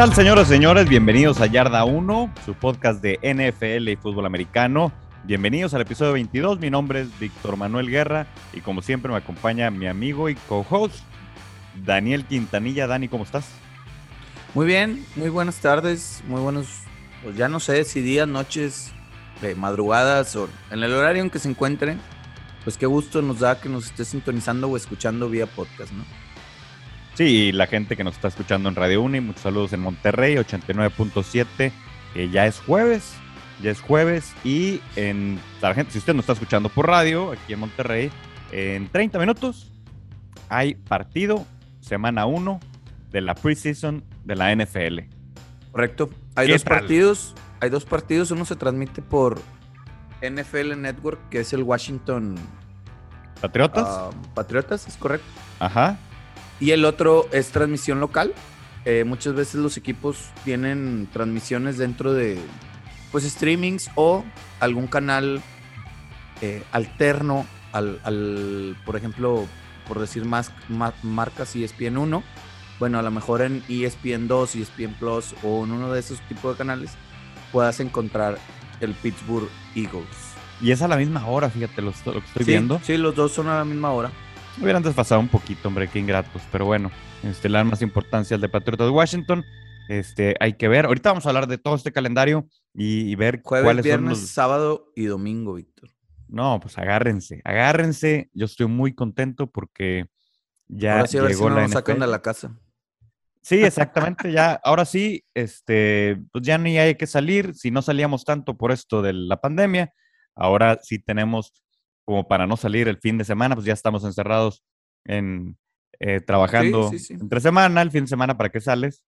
tal, señoras y señores? Bienvenidos a Yarda 1, su podcast de NFL y fútbol americano. Bienvenidos al episodio 22. Mi nombre es Víctor Manuel Guerra y como siempre me acompaña mi amigo y co-host Daniel Quintanilla. Dani, ¿cómo estás? Muy bien, muy buenas tardes, muy buenos, pues ya no sé si días, noches, eh, madrugadas o en el horario en que se encuentre. Pues qué gusto nos da que nos esté sintonizando o escuchando vía podcast, ¿no? Sí, la gente que nos está escuchando en Radio Uni, muchos saludos en Monterrey, 89.7, que ya es jueves, ya es jueves y en la gente, si usted nos está escuchando por radio aquí en Monterrey, en 30 minutos hay partido, semana 1 de la preseason de la NFL. Correcto. Hay dos partidos, hay dos partidos, uno se transmite por NFL Network, que es el Washington Patriotas. Ah, Patriotas, es correcto. Ajá. Y el otro es transmisión local. Eh, muchas veces los equipos tienen transmisiones dentro de pues streamings o algún canal eh, alterno al, por ejemplo, por decir más, marcas ESPN 1. Bueno, a lo mejor en ESPN 2, ESPN Plus o en uno de esos tipos de canales puedas encontrar el Pittsburgh Eagles. Y es a la misma hora, fíjate, lo, que estoy viendo. Sí, los dos son a la misma hora. Hubieran desfasado un poquito, hombre, qué ingratos. Pero bueno, este, le dan más importancia al de Patriotas de Washington. Este, hay que ver. Ahorita vamos a hablar de todo este calendario y, ver Jueves, cuáles viernes, son los... sábado y domingo, Víctor. No, pues agárrense, agárrense. Yo estoy muy contento porque ya llegó la nos sacan de la casa. Sí, exactamente. ya, ahora sí, este, pues ya ni hay que salir. Si no salíamos tanto por esto de la pandemia, ahora sí tenemos como para no salir el fin de semana, pues ya estamos encerrados en eh, trabajando entre semana, el fin de semana, ¿para qué sales?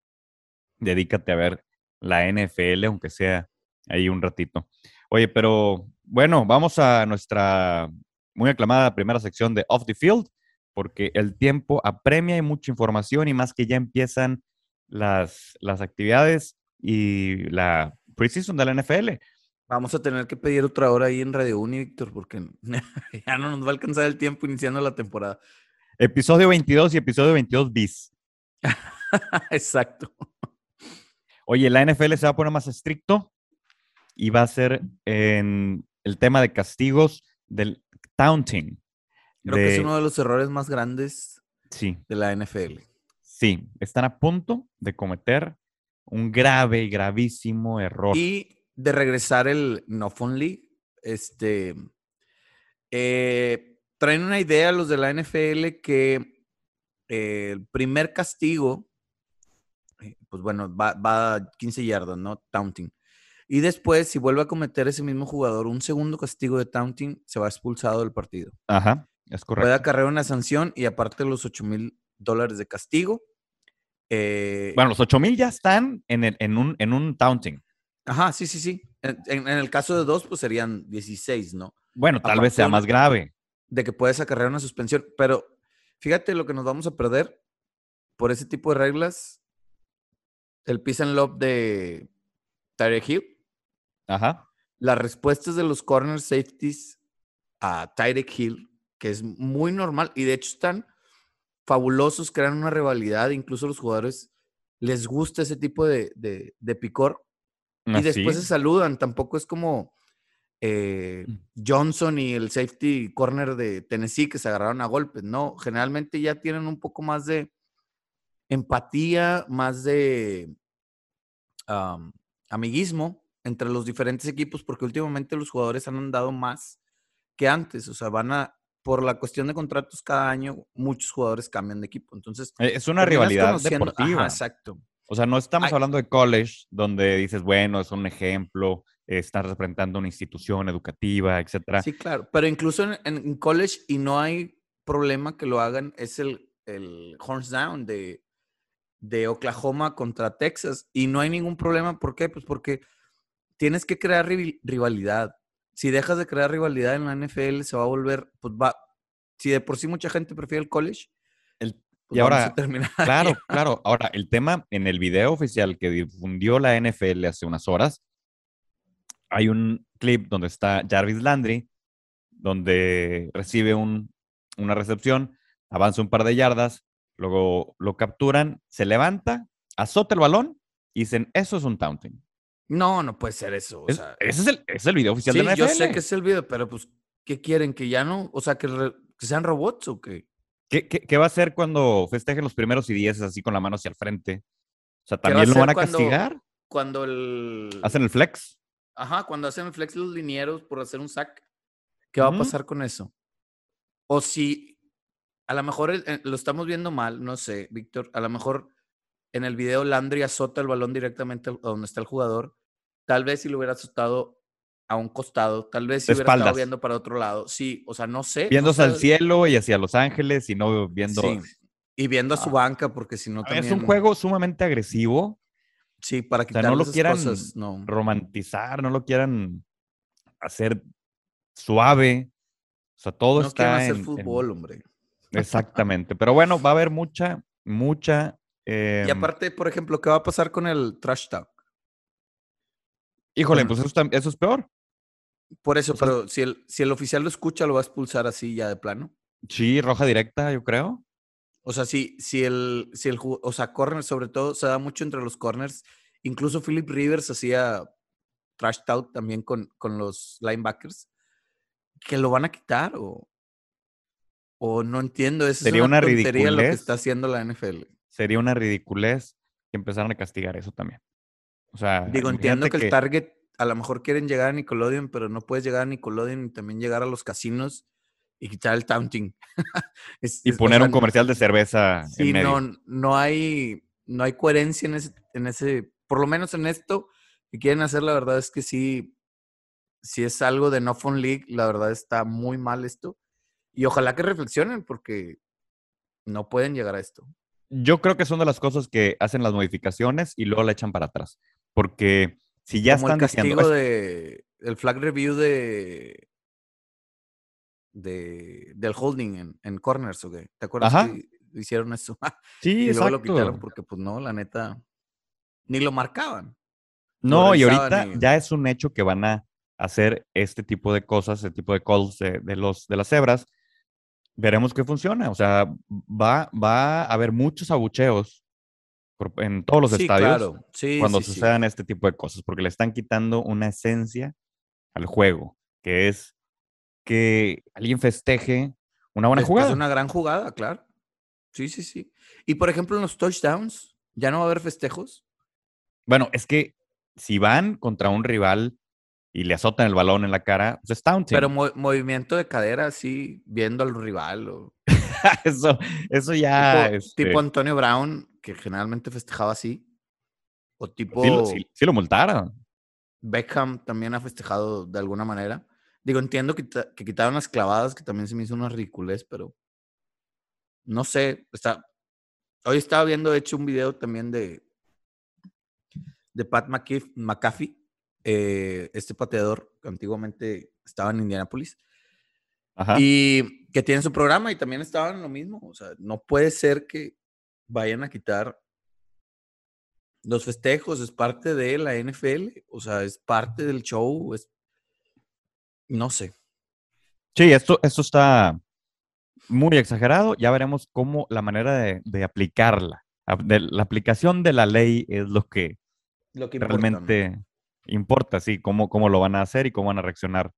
Dedícate a ver la NFL, aunque sea ahí un ratito. Oye, pero bueno, vamos a nuestra muy aclamada primera sección de Off the Field, porque el tiempo apremia y mucha información y más que ya empiezan las, las actividades y la preseason de la NFL. Vamos a tener que pedir otra hora ahí en Radio Uni, Víctor, porque ya no nos va a alcanzar el tiempo iniciando la temporada. Episodio 22 y episodio 22 bis. Exacto. Oye, la NFL se va a poner más estricto y va a ser en el tema de castigos del taunting. Creo que es uno de los errores más grandes sí. de la NFL. Sí, están a punto de cometer un grave y gravísimo error. Y de regresar el No Only, este, eh, traen una idea los de la NFL que eh, el primer castigo, eh, pues bueno, va, va, a 15 yardas, ¿no? Taunting. Y después, si vuelve a cometer ese mismo jugador un segundo castigo de taunting, se va expulsado del partido. Ajá, es correcto. Puede acarrear una sanción y aparte los 8 mil dólares de castigo. bueno, los 8 mil ya están en, el, en, un, en un taunting. Ajá, sí, sí, sí. En, el caso de dos, pues serían 16, ¿no? Bueno, tal vez sea más grave. De que puedes acarrear una suspensión, pero fíjate lo que nos vamos a perder por ese tipo de reglas. El piece and love de Tyreek Hill. Ajá. Las respuestas de los corner safeties a Tyreek Hill, que es muy normal y de hecho están fabulosos, crean una rivalidad, incluso los jugadores les gusta ese tipo de, de picor y después se saludan. Tampoco es como eh, mm. Johnson y el safety corner de Tennessee que se agarraron a golpes. No, generalmente ya tienen un poco más de empatía, más de amiguismo entre los diferentes equipos, porque últimamente los jugadores han andado más que antes. O sea, van a, por la cuestión de contratos cada año, muchos jugadores cambian de equipo. Entonces, e, es una rivalidad deportiva. exacto. O sea, no estamos hablando de college, donde dices, bueno, es un ejemplo, estás representando una institución educativa, etcétera. Sí, claro, pero incluso en, college, y no hay problema que lo hagan, es el, el horns down de, de Oklahoma contra Texas, y no hay ningún problema, ¿por qué? Pues porque tienes que crear rivalidad. Si dejas de crear rivalidad en la NFL, se va a volver, pues va, si de por sí mucha gente prefiere el college, y ahora, claro, claro. Ahora, el tema en el video oficial que difundió la NFL hace unas horas, hay un clip donde está Jarvis Landry, donde recibe una recepción, avanza un par de yardas, luego lo capturan, se levanta, azota el balón y dicen, eso es un taunting. No, no puede ser eso. O Es- sea, ese es el, es el video oficial sí, de la NFL. yo sé que es el video, pero pues, ¿qué quieren? ¿Que ya no? O sea, que, re- que sean robots o qué? ¿Qué, qué, qué va a hacer cuando festejen los primeros y dieces así con la mano hacia el frente? O sea, ¿Qué va a ¿también lo van a cuando- castigar? Cuando el. ¿Hacen el flex? Ajá, cuando hacen el flex los linieros por hacer un sack, ¿qué va a pasar con eso? O si a lo mejor eh, lo estamos viendo mal, no sé, Víctor, a lo mejor en el video Landry azota el balón directamente a donde está el jugador, tal vez si lo hubiera azotado a un costado, tal vez si hubiera estado viendo para otro lado, sí, o sea, no sé. no Viéndose al sé, cielo y hacia Los Ángeles y no viendo... sí, y viendo a su Ah. banca, porque si no A ver, Es un también- juego sumamente agresivo. Sí, para sea, quitar no lo quieran cosas, no. Romantizar, no lo quieran hacer suave. O sea, todo No está quieren hacer en- en- fútbol, hombre. Exactamente. Pero bueno, va a haber mucha, mucha... Y em, aparte, por ejemplo, ¿qué va a pasar con el trash talk? Híjole, bueno. pues eso, eso es peor. Por eso, O sea, pero si el, si el oficial lo escucha, lo va a expulsar así ya de plano. Sí, roja directa, yo creo. O sea, si, si el, si el, o sea, corner sobre todo, se da mucho entre los corners. Incluso Philip Rivers hacía trash talk también con, con los linebackers. ¿Que lo van a quitar o, o no entiendo? Esa Sería es una una, tontería lo que ridiculez. está haciendo la NFL. Sería una ridiculez que empezaran a castigar eso también. O sea, Digo, entiendo que, el target a lo mejor quieren llegar a Nickelodeon, pero no puedes llegar a Nickelodeon y también llegar a los casinos y quitar el taunting. Es- Y es- poner un comercial de cerveza Sí, en medio. no, no hay, no hay coherencia en ese, en ese, por lo menos en esto que quieren hacer, la verdad es que sí, si es algo de No Fun League, la verdad está muy mal esto. Y ojalá que reflexionen porque no pueden llegar a esto. Yo creo que son de las cosas que hacen las modificaciones y luego la echan para atrás. Porque si ya Como el están diciendo, castigo "Es- de, el flag review de, de del holding en, en corners, ¿o qué? ¿Te acuerdas Ajá. que hicieron eso? sí, y luego lo quitaron porque, pues no, la neta, ni lo marcaban. No, y ahorita ya es un hecho que van a hacer este tipo de cosas, este tipo de calls de, de los, de las cebras. Veremos qué funciona. O sea, va, va a haber muchos abucheos por- en todos los sí, estadios claro. Sí, cuando sí, sí. sucedan este tipo de cosas, porque le están quitando una esencia al juego, que es que alguien festeje una buena Después jugada. una gran jugada, claro. Sí, sí, sí. Y por ejemplo, en los touchdowns, ¿ya no va a haber festejos? Bueno, es que si van contra un rival y le azotan el balón en la cara, pues es taunting. Pero mo- movimiento de cadera así, viendo al rival. O eso, eso ya tipo, este, tipo Antonio Brown, que generalmente festejaba así. O tipo sí, lo- sí- sí lo multaron. Beckham también ha festejado de alguna manera. Digo, entiendo que, que quitaron las clavadas, que también se me hizo una ridiculez, pero no sé. Está... Hoy estaba viendo, de hecho, un video también de, de Pat McAfee, McAfee, eh, este pateador que antiguamente estaba en Indianapolis, Ajá. y que tiene su programa y también estaban en lo mismo. O sea, no puede ser que vayan a quitar los festejos, es parte de la NFL, o sea, es parte del show, es... No sé. Sí, esto, esto está muy exagerado. Ya veremos cómo la manera de, de aplicarla, ap- de- la aplicación de la ley es lo que Lo que importa, ¿no? realmente importa, sí, cómo, cómo lo van a hacer y cómo van a reaccionar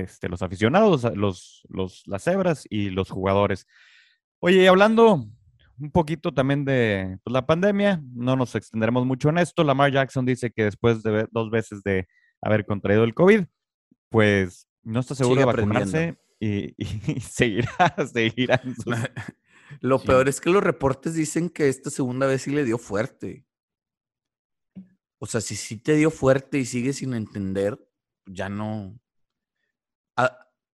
este, los aficionados, los, los, las cebras y los jugadores. Oye, y hablando un poquito también de pues, la pandemia, no nos extenderemos mucho en esto. Lamar Jackson dice que después de dos veces de haber contraído el COVID, pues no está seguro Sigue de vacunarse y, y seguirá, seguirá sus- Lo Sí. peor es que los reportes dicen que esta segunda vez sí le dio fuerte. O sea, si sí te dio fuerte y sigues sin entender, ya no.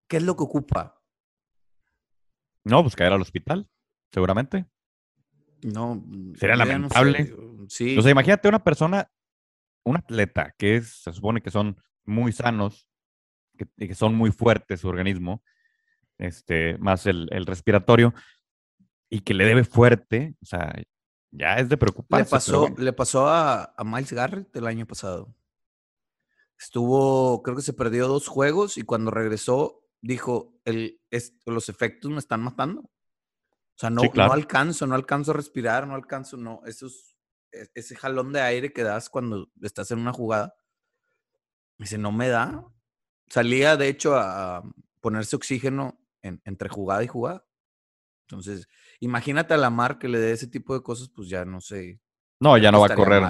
¿Qué es lo que ocupa? No, pues caer al hospital, seguramente. No. Sería no sé, lamentable. uh, Sí. O sea, imagínate una persona, un atleta que es, se supone que son muy sanos, que, y que son muy fuertes su organismo, este, más el, el respiratorio, y que le debe fuerte, o sea, ya es de preocuparse. Le pasó, bueno. le pasó a, a Miles Garrett el año pasado. Estuvo, creo que se perdió dos juegos y cuando regresó dijo, el, es- los efectos me están matando. O sea, no, Sí, claro. no alcanzo, no alcanzo a respirar, no alcanzo, no, eso es e, ese jalón de aire que das cuando estás en una jugada. Dice, no me da. Salía, de hecho, a ponerse oxígeno entre jugada y jugada. Entonces, imagínate a la mar que le dé ese tipo de cosas, pues ya no sé. No, ya no va a correr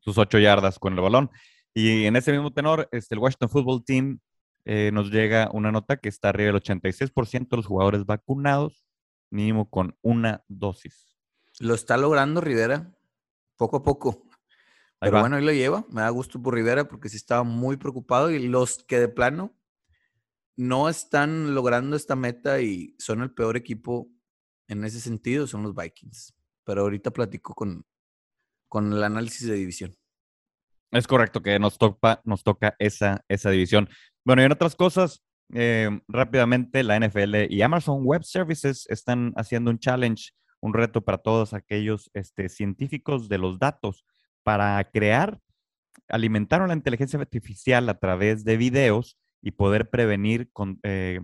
sus ocho yardas con el balón. Y en ese mismo tenor, este, el Washington Football Team eh, nos llega una nota que está arriba del 86% de los jugadores vacunados, mínimo con una dosis. Lo está logrando Rivera, poco a poco. Pero bueno, ahí lo lleva. Me da gusto por Rivera porque sí estaba muy preocupado. Y los que de plano no están logrando esta meta y son el peor equipo en ese sentido son los Vikings. Pero ahorita platico con, con el análisis de división. Es correcto que nos toca, esa, esa división. Bueno, y en otras cosas, eh, rápidamente la NFL y Amazon Web Services están haciendo un challenge, un reto para todos aquellos este, científicos de los datos para crear, alimentar la inteligencia artificial a través de videos y poder prevenir con, eh,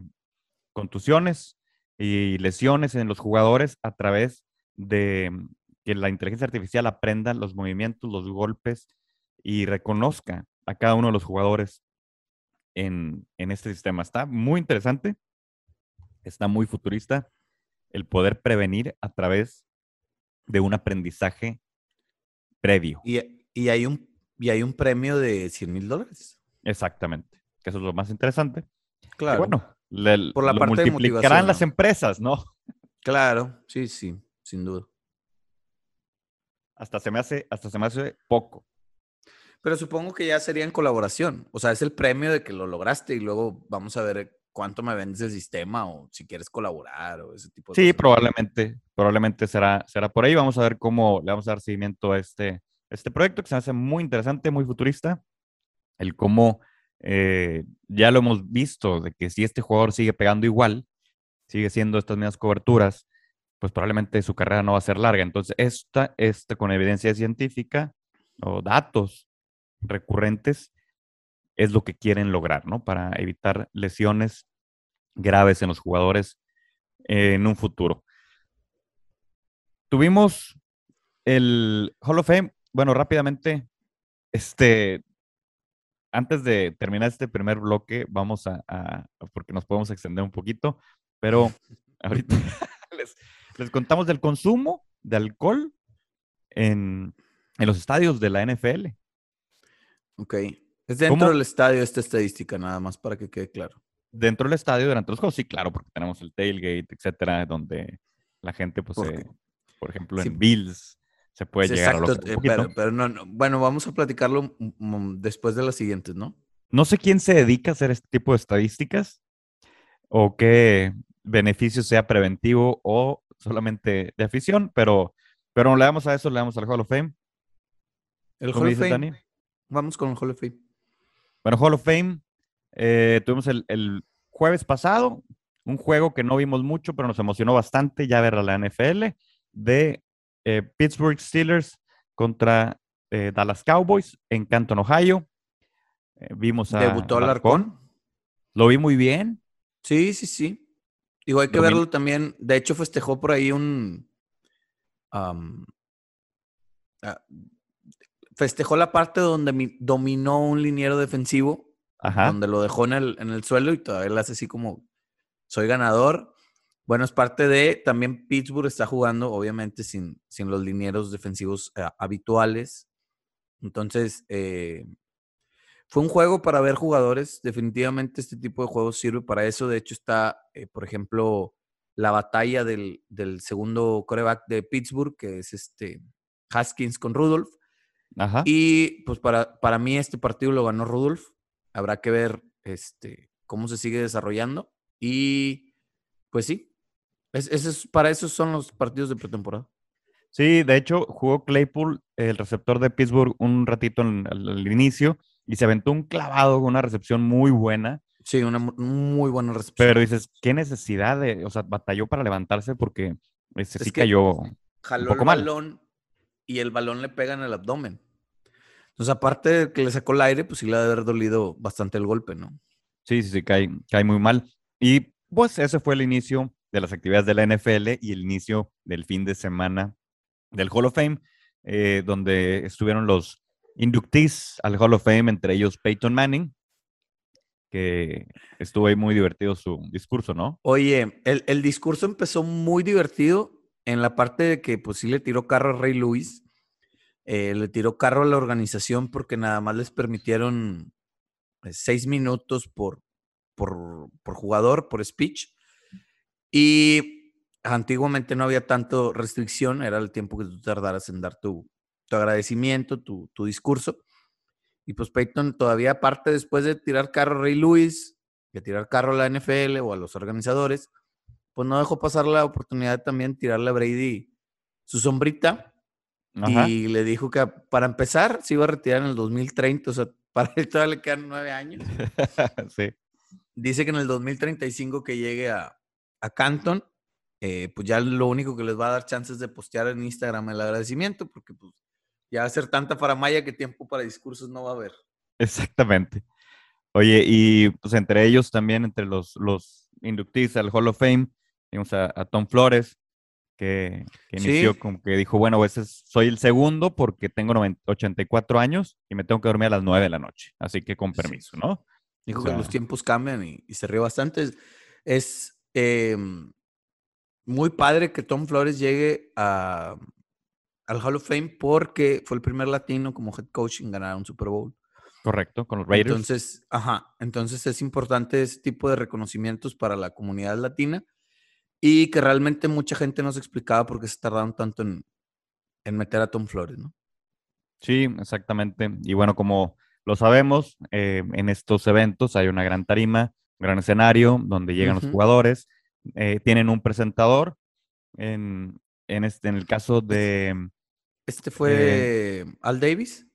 contusiones y lesiones en los jugadores a través de que la inteligencia artificial aprenda los movimientos, los golpes y reconozca a cada uno de los jugadores en, este sistema. Está muy interesante, está muy futurista el poder prevenir a través de un aprendizaje previo. Y, hay, un, y hay un premio de 100 mil dólares. Exactamente, que eso es lo más interesante. Claro. bueno, por la lo parte multiplicarán las empresas, ¿no? Claro, sí, sí, sin duda. Hasta se me hace, hasta se me hace poco. Pero supongo que ya sería en colaboración. O sea, es el premio de que lo lograste y luego vamos a ver cuánto me vendes el sistema o si quieres colaborar o ese tipo de sí, cosas. Sí, probablemente, probablemente será, será por ahí. Vamos a ver cómo le vamos a dar seguimiento a este, este proyecto que se hace muy interesante, muy futurista. El cómo eh, ya lo hemos visto, de que si este jugador sigue pegando igual, sigue siendo estas mismas coberturas, pues probablemente su carrera no va a ser larga. Entonces, esta, esta con evidencia científica o datos recurrentes es lo que quieren lograr, ¿no? Para evitar lesiones graves en los jugadores en un futuro. Tuvimos el Hall of Fame, bueno, rápidamente, este, antes de terminar este primer bloque, vamos a, porque nos podemos extender un poquito, pero ahorita les, contamos del consumo de alcohol en, los estadios de la NFL. Ok. Es dentro del estadio esta estadística, nada más para que quede claro. Dentro del estadio durante los juegos, sí, claro, porque tenemos el tailgate, etcétera, donde la gente, pues, por ejemplo, en Bills, se puede llegar a lo eh, pero, no, bueno, vamos a platicarlo después de las siguientes, ¿no? No sé quién se dedica a hacer este tipo de estadísticas o qué beneficio sea preventivo o solamente de afición, pero, pero le damos a eso, le damos al Hall of Fame. El Hall of Fame. Vamos con el Hall of Fame. Bueno, Hall of Fame, eh, tuvimos el, el, jueves pasado un juego que no vimos mucho, pero nos emocionó bastante ya ver a la NFL de eh, Pittsburgh Steelers contra eh, Dallas Cowboys en Canton, Ohio. Vimos a. ¿Debutó Alarcón? Lo vi muy bien. Sí, sí, sí. Digo, hay que verlo también. De hecho, festejó por ahí un. Ah, festejó la parte donde dominó un liniero defensivo. Donde lo dejó en el, en el suelo y todavía le hace así como. Soy ganador. Bueno, es parte de, también Pittsburgh está jugando, obviamente, sin, sin los linieros defensivos eh, habituales. Entonces, eh, fue un juego para ver jugadores. Definitivamente este tipo de juegos sirve para eso. De hecho, está, eh, por ejemplo, la batalla del, segundo coreback de Pittsburgh, que es este Haskins con Rudolph. Y pues para, para mí este partido lo ganó Rudolph. Habrá que ver este, cómo se sigue desarrollando. Y pues sí, es, para eso son los partidos de pretemporada. Sí, de hecho, jugó Claypool, el receptor de Pittsburgh, un ratito al, inicio y se aventó un clavado con una recepción muy buena. Sí, una muy buena recepción. Pero dices, ¿qué necesidad de, o sea, batalló para levantarse porque ese sí cayó jaló un poco el balón y el balón le pega en el abdomen. Entonces, aparte de que le sacó el aire, pues sí le ha de haber dolido bastante el golpe, ¿no? Sí, sí, sí, cae, cae muy mal. Y pues ese fue el inicio de las actividades de la NFL y el inicio del fin de semana del Hall of Fame. eh, donde estuvieron los inductees al Hall of Fame, entre ellos Peyton Manning, que estuvo ahí muy divertido su discurso, ¿no? Oye, el, el discurso empezó muy divertido en la parte de que pues sí le tiró carro a Ray Lewis, eh, le tiró carro a la organización porque nada más les permitieron eh, seis minutos por, por, por jugador, por speech. Y antiguamente no había tanto restricción, era el tiempo que tú tardaras en dar tu, tu agradecimiento, tu, tu, discurso. Y pues Peyton todavía aparte después de tirar carro a Ray Lewis, de tirar carro a la NFL o a los organizadores, pues no dejó pasar la oportunidad de también tirarle a Brady su sombrita Ajá. y le dijo que para empezar se iba a retirar en el 2030, o sea, para él todavía le quedan nueve años. sí. Dice que en el 2035 que llegue a, a Canton, eh, pues ya lo único que les va a dar chances de postear en Instagram el agradecimiento, porque pues ya va a ser tanta faramaya que tiempo para discursos no va a haber. Exactamente. Oye, y pues entre ellos también, entre los, los inductees al Hall of Fame, Vimos a, a Tom Flores, que, que inició Sí. como que dijo, bueno, es- soy el segundo porque tengo 90 84 años y me tengo que dormir a las 9 de la noche. Así que con Sí. permiso, ¿no? Dijo O que sea- los tiempos cambian y, y se rió bastante. Es, es, em, muy padre que Tom Flores llegue a, al Hall of Fame porque fue el primer latino como head coach en ganar un Super Bowl. Correcto, con los Raiders. Entonces, ajá, entonces es importante ese tipo de reconocimientos para la comunidad latina y que realmente mucha gente no se explicaba por qué se tardaron tanto en, en meter a Tom Flores, ¿no? Sí, exactamente. Y bueno, como lo sabemos, eh, en estos eventos hay una gran tarima, un gran escenario donde llegan los jugadores, eh, tienen un presentador. En, en, este, en el caso de... Este fue Al Davis.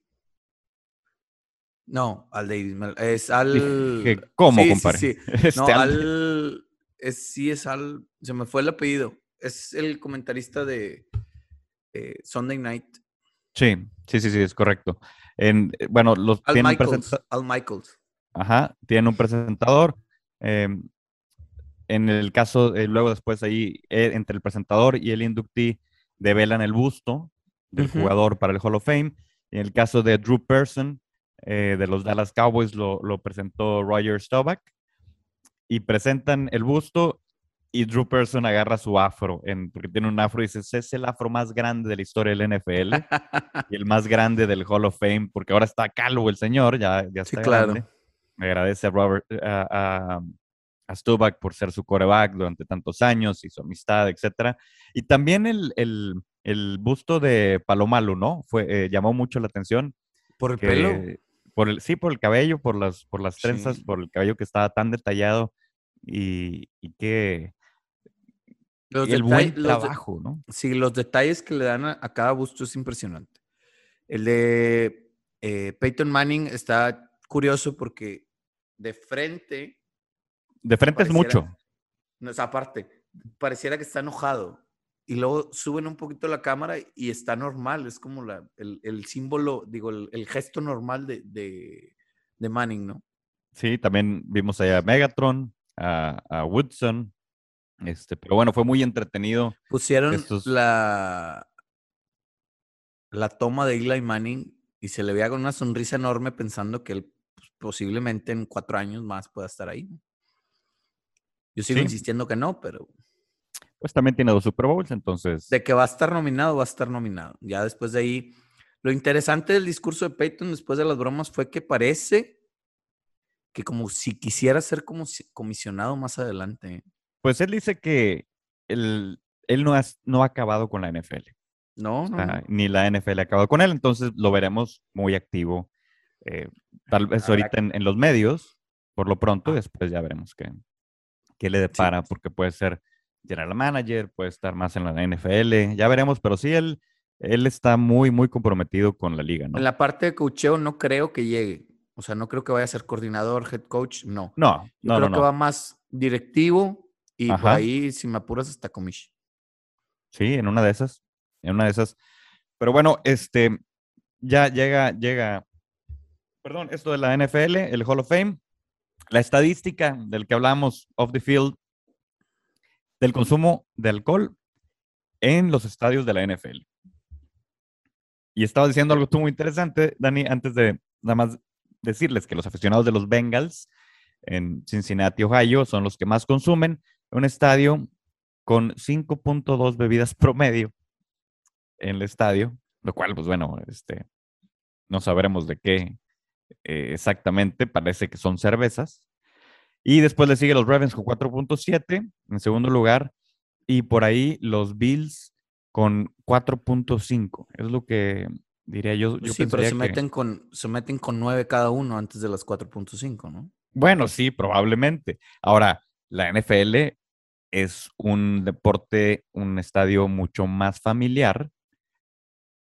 No, Al Davis. Es Al. ¿Cómo, Sí, sí, compadre? sí. Este, No, Al. Es, sí, es Al. Se me fue el apellido. Es el comentarista de eh, Sunday Night. Sí, sí, sí, sí, es correcto. En, eh, bueno, los Al tienen Michaels. Al Michaels. Ajá, tienen un presentador. em, en el caso, eh, luego después ahí, eh, entre el presentador y el inductee, develan el busto del jugador para el Hall of Fame. En el caso de Drew Person, eh, de los Dallas Cowboys, lo, lo presentó Roger Staubach. Y presentan el busto y Drew Person agarra su afro, en, porque tiene un afro y dice, "Ese es el afro más grande de la historia del NFL y el más grande del Hall of Fame, porque ahora está calvo el señor, ya, ya Sí, está claro. grande. Me agradece a Robert, a, a, por ser su coreback durante tantos años y su amistad, etcétera. Y también el, el, el busto de Palomalu, ¿no? Fue, eh, llamó mucho la atención. Por el pelo. Por el, sí, por el cabello, por las, por las trenzas, Sí. por el cabello que estaba tan detallado y, y que Los y el buen los trabajo, ¿no? Sí, los detalles que le dan a, a cada busto es impresionante. El de eh, Peyton Manning está curioso porque de frente, De frente es mucho. no es aparte, pareciera que está enojado. Y luego suben un poquito la cámara y está normal, es como la, el, el símbolo, digo, el, el gesto normal de, de, de Manning, ¿no? Sí, también vimos allá a Megatron, a, a Woodson. Este, pero bueno, fue muy entretenido. Pusieron Estos- la, la toma de Eli Manning y se le veía con una sonrisa enorme pensando que él pues, posiblemente en cuatro años más pueda estar ahí. Yo sigo Sí. insistiendo que no, pero Pues también tiene dos Super Bowls, entonces. de que va a estar nominado, va a estar nominado. Ya después de ahí, lo interesante del discurso de Peyton después de las bromas fue que parece que como si quisiera ser como si- comisionado más adelante. ¿eh? Pues él dice que él, él no, has- no ha acabado con la NFL. No, o no, sea, no. Ni la NFL ha acabado con él, entonces lo veremos muy activo. eh, tal vez ahorita en, en los medios, por lo pronto, y Ah. después ya veremos qué, qué le depara, porque puede ser general manager, puede estar más en la NFL, ya veremos, pero sí, él, él está muy, muy comprometido con la liga, ¿no? En la parte de coacheo no creo que llegue. O sea, no creo que vaya a ser coordinador, head coach, no. No, Yo no, creo no, que no. va más directivo y por ahí, si me apuras, hasta comish. Sí, en una de esas, en una de esas. Pero bueno, este, ya llega, llega, perdón, esto de la NFL, el Hall of Fame, la estadística del que hablamos off the field, del consumo de alcohol en los estadios de la NFL. Y estaba diciendo algo tú muy interesante, Dani, antes de nada más decirles que los aficionados de los Bengals en Cincinnati, Ohio, son los que más consumen un estadio con 5.2 bebidas promedio en el estadio, lo cual, pues bueno, este, no sabremos de qué eh, exactamente, parece que son cervezas. Y después le sigue los Ravens con 4.7 en segundo lugar, y por ahí los Bills con 4.5. Es lo que diría yo. yo sí, pero se meten, con, se meten con 9 cada uno antes de las 4.5, ¿no? Bueno, sí, probablemente. Ahora, la NFL es un deporte, un estadio mucho más familiar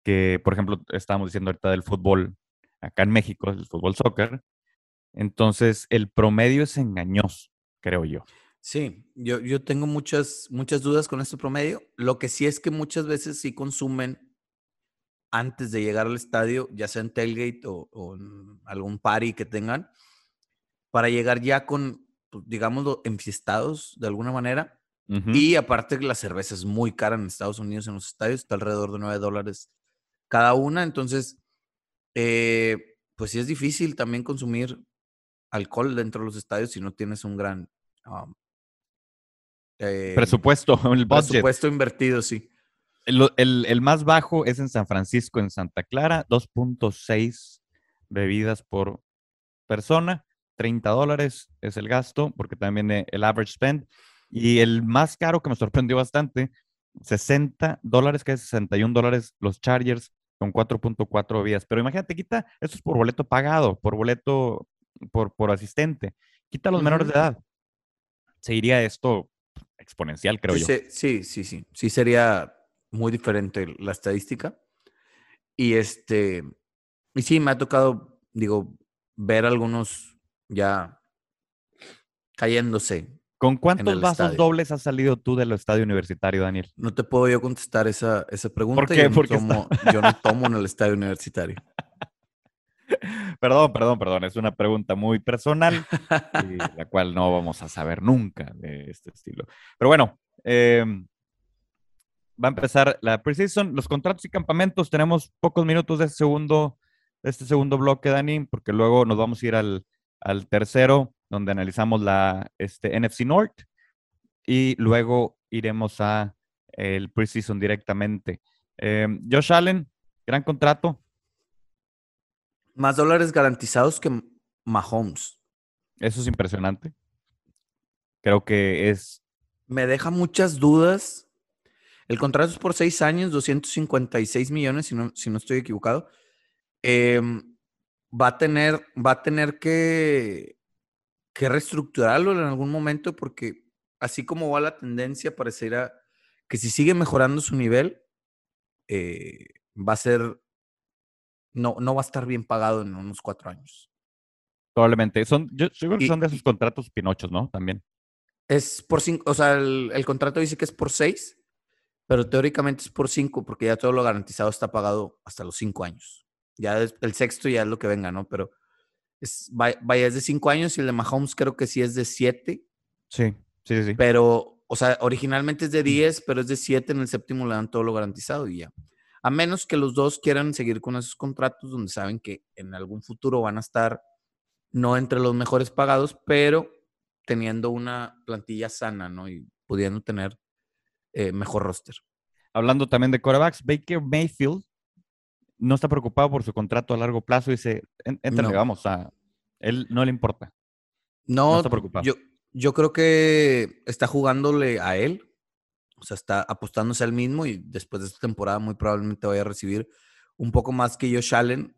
que, por ejemplo, estábamos diciendo ahorita del fútbol acá en México, el fútbol soccer. Entonces, el promedio es engañoso, creo yo. Sí, yo, yo tengo muchas, muchas dudas con este promedio. Lo que sí es que muchas veces sí consumen antes de llegar al estadio, ya sea en tailgate o, en algún party que tengan, para llegar ya con, pues, digamos, enfiestados de alguna manera. Y aparte la cerveza es muy cara en Estados Unidos en los estadios, está alrededor de 9 dólares cada una. Entonces, eh, pues sí es difícil también consumir alcohol dentro de los estadios si no tienes un gran um, eh, presupuesto, el Presupuesto invertido, sí. El, más bajo es en San Francisco, en Santa Clara, 2.6 bebidas por persona, 30 dólares es el gasto, porque también viene el average spend. Y el más caro que me sorprendió bastante, 60 dólares, que es 61 dólares los Chargers con 4.4 vías. Pero imagínate, quita, esto es por boleto pagado, por boleto, por, por asistente. Quita a los menores de edad. Se iría esto exponencial, creo yo. Sí, sí, sí. Sí sería muy diferente la estadística. Y este, y sí, me ha tocado, digo, ver algunos ya cayéndose ¿Con cuántos vasos dobles has salido tú del estadio universitario, Daniel? No te puedo yo contestar esa, esa pregunta. ¿Por qué? Yo, no tomo, yo no tomo en el estadio universitario. Perdón, perdón, perdón. Es una pregunta muy personal, y la cual no vamos a saber nunca de este estilo. Pero bueno, em, va a empezar la preseason. Los contratos y campamentos. Tenemos pocos minutos de este segundo, de este segundo bloque, Dani, porque luego nos vamos a ir al, al tercero donde analizamos la este, NFC North y luego iremos a el preseason directamente. Em, Josh Allen, gran contrato. Más dólares garantizados que Mahomes. Eso es impresionante. Creo que es. Me deja muchas dudas. El contrato es por seis años, 256 millones, si no, si no estoy equivocado. Em, va, a tener, va a tener que que reestructurarlo en algún momento porque así como va la tendencia, pareciera que si sigue mejorando su nivel, eh, va a ser, no, no va a estar bien pagado en unos cuatro años. Probablemente. Son, yo, creo que son de esos contratos pinochos, ¿no? También. Es por cinco, o sea, el, contrato dice que es por seis, pero teóricamente es por cinco, porque ya todo lo garantizado está pagado hasta los cinco años. Ya el sexto ya es lo que venga, ¿no? Pero es, vaya, es de cinco años y el de Mahomes creo que sí es de siete. Sí, sí, sí. Pero, o sea, originalmente es de 10, pero es de siete. En el séptimo le dan todo lo garantizado y ya. A menos que los dos quieran seguir con esos contratos donde saben que en algún futuro van a estar no entre los mejores pagados, pero teniendo una plantilla sana, ¿no? Y pudiendo tener eh, mejor roster. Hablando también de corebacks, Baker Mayfield no está preocupado por su contrato a largo plazo y dice, entrale, vamos, a él no le importa. No, está preocupado. Yo, yo creo que está jugándole a él, o sea, está apostándose al mismo y después de esta temporada muy probablemente vaya a recibir un poco más que Josh Allen,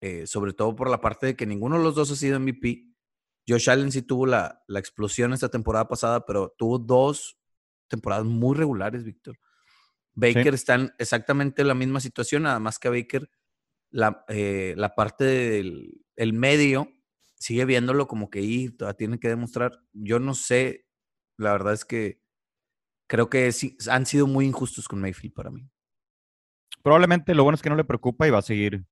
eh, sobre todo por la parte de que ninguno de los dos ha sido MVP. Josh Allen sí tuvo la, la explosión esta temporada pasada, pero tuvo dos temporadas muy regulares, Víctor. Baker está en exactamente la misma situación, nada más que a Baker la, eh, la parte del el medio sigue viéndolo como que ahí todavía tiene que demostrar. Yo no sé, la verdad es que creo que han sido muy injustos con Mayfield para mí. Probablemente lo bueno es que no le preocupa y va a seguir.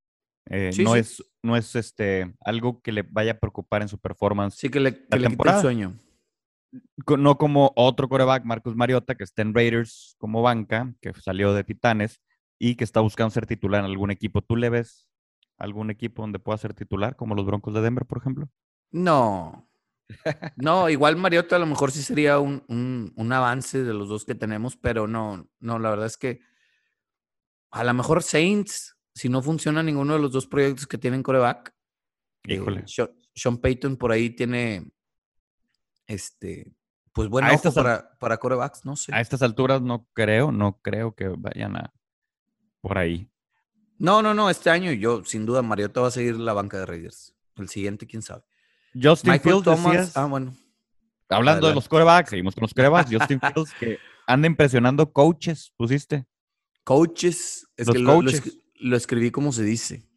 Eh, no, Es, no es este, algo que le vaya a preocupar en su performance. Sí, que le, que le el sueño no como otro coreback, Marcus Mariota, que está en Raiders como banca, que salió de Titanes, y que está buscando ser titular en algún equipo. ¿Tú le ves algún equipo donde pueda ser titular, como los Broncos de Denver, por ejemplo? No. No, igual Mariota a lo mejor sí sería un, un, un, avance de los dos que tenemos, pero no, no, la verdad es que a lo mejor Saints, si no funciona ninguno de los dos proyectos que tienen coreback, eh, Híjole. Sean, Sean Payton por ahí tiene este, pues bueno, ojo para, para corebacks, no sé. A estas alturas no creo, no creo que vayan a por ahí. No, no, no, este año yo, sin duda, Mariota va a seguir la banca de Raiders. El siguiente, quién sabe. Justin Michael Fields, Thomas, decías- ah, bueno. hablando de los corebacks, seguimos con los corebacks. Justin Fields, que anda impresionando coaches, pusiste. Coaches, es Los que lo, lo coaches. lo escribí como se dice.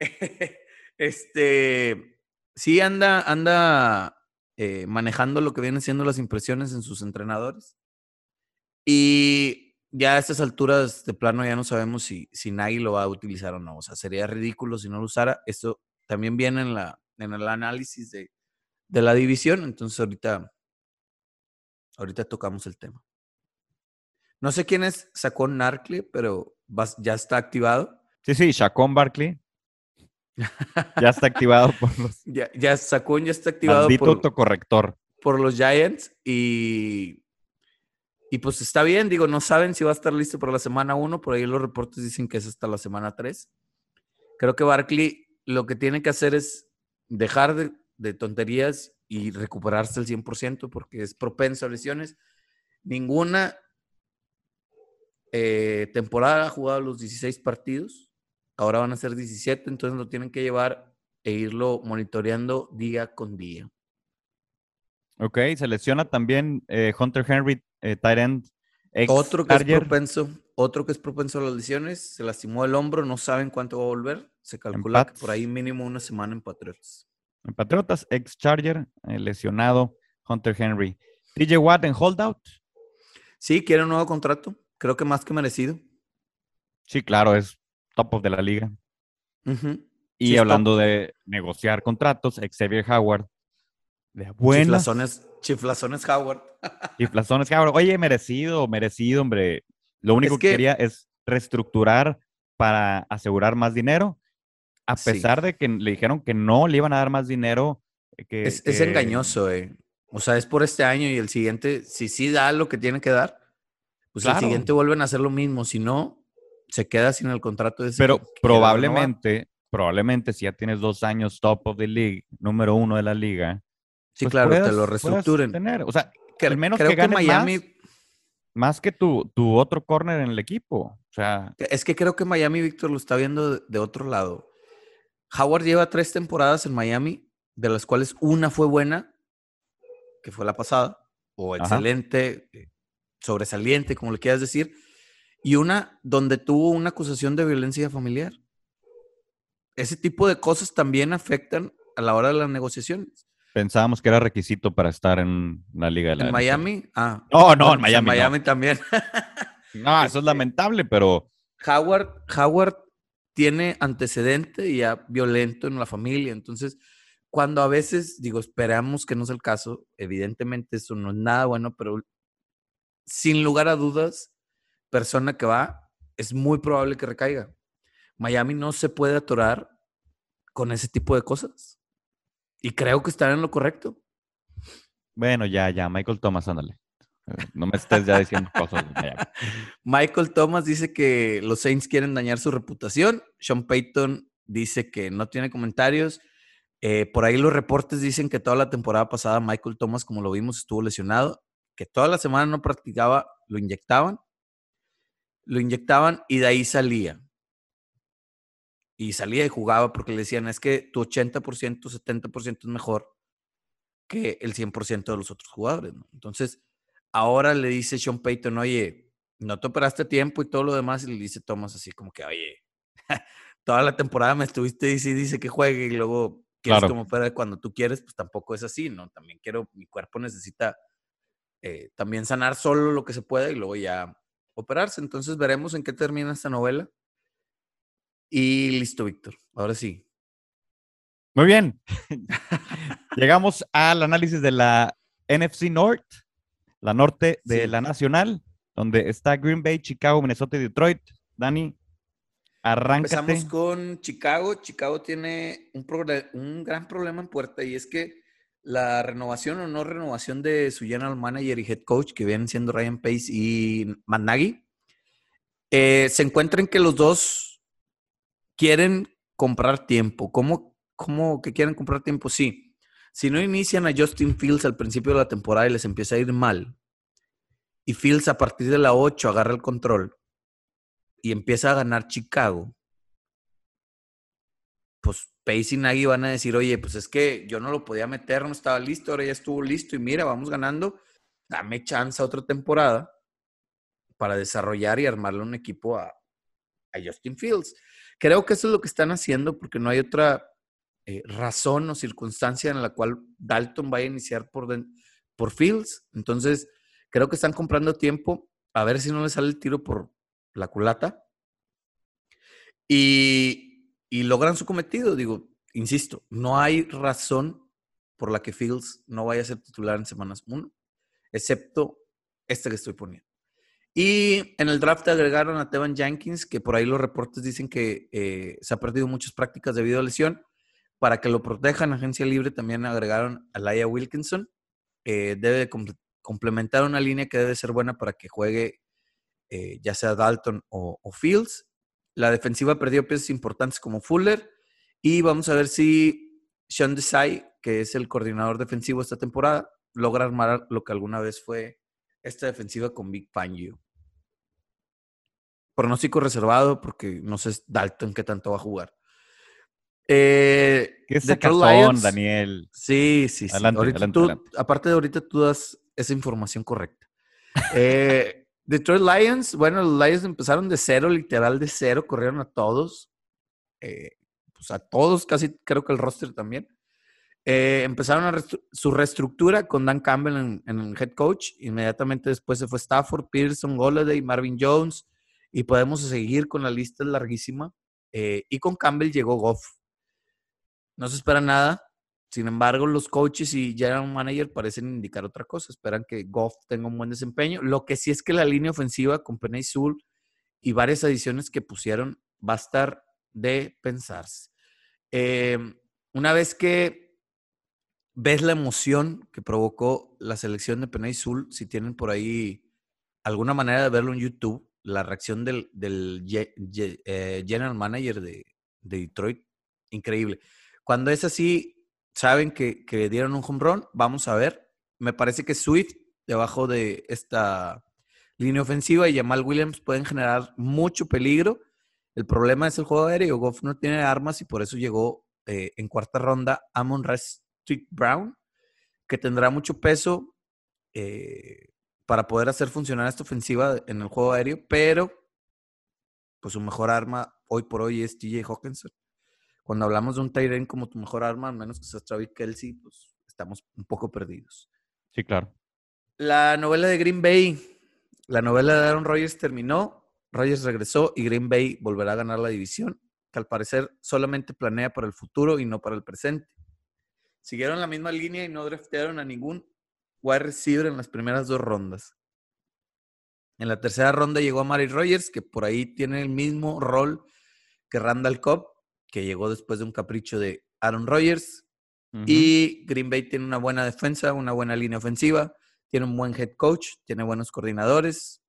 este, sí anda, anda eh, manejando lo que vienen siendo las impresiones en sus entrenadores. Y ya a estas alturas de plano ya no sabemos si, si Nagy lo va a utilizar o no. O sea, sería ridículo si no lo usara. Esto también viene en, la, en el análisis de, de la división. Entonces ahorita, ahorita tocamos el tema. No sé quién es Sacón Narcle, pero vas- ya está activado. Sí, sí, Shaquon Barkley. Ya está activado por los Ya, ya Sacón ya está activado maldito por, autocorrector. por los Giants y, y pues está bien, digo, no saben si va a estar listo para la semana 1, por ahí los reportes dicen que es hasta la semana 3. Creo que Barkley lo que tiene que hacer es dejar de, de tonterías y recuperarse al 100% porque es propenso a lesiones. Ninguna eh, temporada ha jugado los 16 partidos, ahora van a ser 17, entonces lo tienen que llevar e irlo monitoreando día con día. Ok, se lesiona también eh, Hunter Henry, eh, tight end, ex Otro que es propenso, otro que es propenso a las lesiones, se lastimó el hombro, no saben cuánto va a volver. Se calcula que por ahí mínimo una semana en Patriots. en Patriotas, ex Charger, eh, lesionado Hunter Henry. TJ Watt en holdout. Sí, quiere un nuevo contrato, creo que más que merecido. Sí, claro, es top of de la liga. Y Sí, hablando de negociar contratos, Xavier Howard. De buenas Chiflazones, chiflazones Howard. chiflazones Howard. Oye, merecido, merecido, hombre. Lo único que, que- quería es reestructurar para asegurar más dinero. A Sí. pesar de que le dijeron que no le iban a dar más dinero. eh, Que, Es, es que- engañoso, eh. O sea, es por este año y el siguiente, si sí da lo que tiene que dar, pues Claro. el siguiente vuelven a hacer lo mismo. Si no, se queda sin el contrato de ese Pero que- que probablemente, probablemente si ya tienes dos años top of the league, número uno de la liga. Sí, pues claro, te lo reestructuren. tener. O sea, Cre- al menos creo que ganes Miami, más. más que tu, tu otro corner en el equipo. O sea, Es que creo que Miami, Víctor, lo está viendo de otro lado. Howard lleva tres temporadas en Miami, de las cuales una fue buena, que fue la pasada, o excelente, eh, sobresaliente, como le quieras decir, y una donde tuvo una acusación de violencia familiar. Ese tipo de cosas también afectan a la hora de las negociaciones. pensábamos que era requisito para estar en la liga de la En NFL. Miami, ah. No, no, bueno, en pues Miami. no. Miami también. No, eso es Este- lamentable, pero Howard, Howard tiene antecedente ya violento en la familia. Entonces, cuando a veces, digo, esperamos que no sea el caso, evidentemente eso no es nada bueno, pero sin lugar a dudas, persona que va, es muy probable que recaiga. Miami no se puede atorar con ese tipo de cosas. Y creo que están en lo correcto. bueno, ya, ya, Michael Thomas, ándale. No me estés ya diciendo cosas. Michael Thomas dice que los Saints quieren dañar su reputación. Sean Payton dice que no tiene comentarios. Eh, por ahí los reportes dicen que toda la temporada pasada Michael Thomas, como lo vimos, estuvo lesionado, que toda la semana no practicaba, lo inyectaban, lo inyectaban y de ahí salía. Y salía y jugaba porque le decían, es que tu 80%, 70% es mejor que el 100% de los otros jugadores. Entonces, ahora le dice Sean Payton, oye, no te operaste tiempo y todo lo demás, y le dice Thomas así como que, oye, toda la temporada me estuviste dice y dice que juegue y luego quieres Claro. me opere cuando tú quieres, pues tampoco es así, ¿no? También quiero, mi cuerpo necesita eh, también sanar solo lo que se pueda y luego ya operarse. Entonces veremos en qué termina esta novela. Y listo, Víctor. Ahora sí. Muy bien. Llegamos al análisis de la NFC North, la norte de Sí. la nacional, donde está Green Bay, Chicago, Minnesota y Detroit. Dani, arráncate. Empezamos con Chicago. Chicago tiene un, un gran problema en puerta y es que la renovación o no renovación de su general manager y head coach, que vienen siendo Ryan Pace y Matt Nagy, eh, se encuentran que los dos quieren comprar tiempo. ¿Cómo, ¿Cómo que quieren comprar tiempo? Sí. Si no inician a Justin Fields al principio de la temporada y les empieza a ir mal, y Fields a partir de la 8 agarra el control y empieza a ganar Chicago, pues Pace y Nagy van a decir, oye, pues es que yo no lo podía meter, no estaba listo, ahora ya estuvo listo y mira, vamos ganando, dame chance a otra temporada para desarrollar y armarle un equipo a, Justin Fields. Creo que eso es lo que están haciendo porque no hay otra eh, razón o circunstancia en la cual Dalton vaya a iniciar por, por Fields. Entonces, creo que están comprando tiempo a ver si no le sale el tiro por la culata. Y, logran su cometido. Digo, insisto, no hay razón por la que Fields no vaya a ser titular en semanas 1, excepto este que estoy poniendo. Y en el draft agregaron a Tevan Jenkins, que por ahí los reportes dicen que eh, se ha perdido muchas prácticas debido a lesión. Para que lo protejan, agencia libre también agregaron a Laia Wilkinson. Eh, debe complementar una línea que debe ser buena para que juegue eh, ya sea Dalton o Fields. La defensiva perdió piezas importantes como Fuller. Y vamos a ver si Sean Desai, que es el coordinador defensivo esta temporada, logra armar lo que alguna vez fue esta defensiva con Big Fangio. Pronóstico reservado porque no sé Dalton qué tanto va a jugar. Eh, ¿Qué Lions, Daniel? Sí, sí, sí. Aparte de ahorita tú das esa información correcta. Eh, Detroit Lions, bueno, los Lions empezaron de cero, literal de cero, corrieron a todos, eh, pues a todos, casi creo que el roster también. Eh, empezaron a su reestructura con Dan Campbell en, el head coach. Inmediatamente después se fue Stafford, Pearson, Golladay, Marvin Jones. Y podemos seguir con la lista larguísima. Eh, y con Campbell llegó Goff. No se espera nada. Sin embargo, los coaches y general manager parecen indicar otra cosa. Esperan que Goff tenga un buen desempeño. Lo que sí es que la línea ofensiva con Penny Sul y varias adiciones que pusieron va a estar de pensarse. Em, una vez que ves la emoción que provocó la selección de Penay Sul, si tienen por ahí alguna manera de verlo en YouTube, la reacción del, eh, general manager de Detroit, increíble. Cuando es así, saben que, dieron un home run. Vamos a ver. Me parece que Swift, debajo de esta línea ofensiva, y Jamal Williams pueden generar mucho peligro. El problema es el juego aéreo. Goff no tiene armas y por eso llegó eh, en cuarta ronda Amon Street Brown, que tendrá mucho peso eh, para poder hacer funcionar esta ofensiva en el juego aéreo, pero pues su mejor arma hoy por hoy es TJ Hawkinson cuando hablamos de un Tyren como tu mejor arma, al menos que sea Travis Kelsey, pues estamos un poco perdidos. Sí, claro. La novela de Green Bay, la novela de Aaron Rodgers terminó, Rodgers regresó y Green Bay volverá a ganar la división, que al parecer solamente planea para el futuro y no para el presente. Siguieron la misma línea y no draftearon a ningún wide receiver en las primeras dos rondas. En la tercera ronda llegó a Mary Rogers, que por ahí tiene el mismo rol que Randall Cobb, que llegó después de un capricho de Aaron Rodgers. Y Green Bay tiene una buena defensa, una buena línea ofensiva, tiene un buen head coach, tiene buenos coordinadores,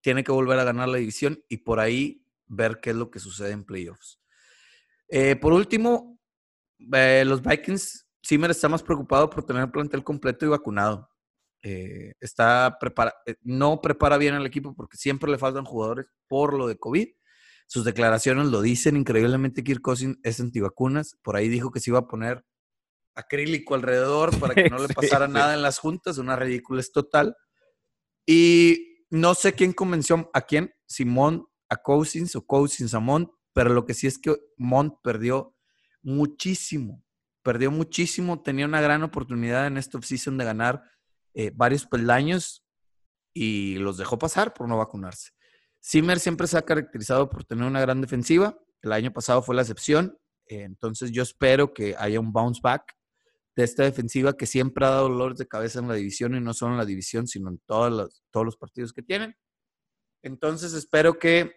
tiene que volver a ganar la división y por ahí ver qué es lo que sucede en playoffs. Eh, por último, eh, los Vikings, Zimmer está más preocupado por tener el plantel completo y vacunado. Eh, está prepara no prepara bien al equipo porque siempre le faltan jugadores por lo de COVID sus declaraciones lo dicen. Increíblemente, Kirk Cousins es antivacunas. Por ahí dijo que se iba a poner acrílico alrededor para que no le pasara nada en las juntas. Una ridícula es total. Y no sé quién convenció a quién, Simón a Cousins o Cousins a Mont, pero lo que sí es que Mont perdió muchísimo. Perdió muchísimo. Tenía una gran oportunidad en esta offseason de ganar eh, varios peldaños y los dejó pasar por no vacunarse. Zimmer siempre se ha caracterizado por tener una gran defensiva. El año pasado fue la excepción. Entonces yo espero que haya un bounce back de esta defensiva que siempre ha dado dolores de cabeza en la división y no solo en la división, sino en todos los, todos los partidos que tienen. Entonces espero que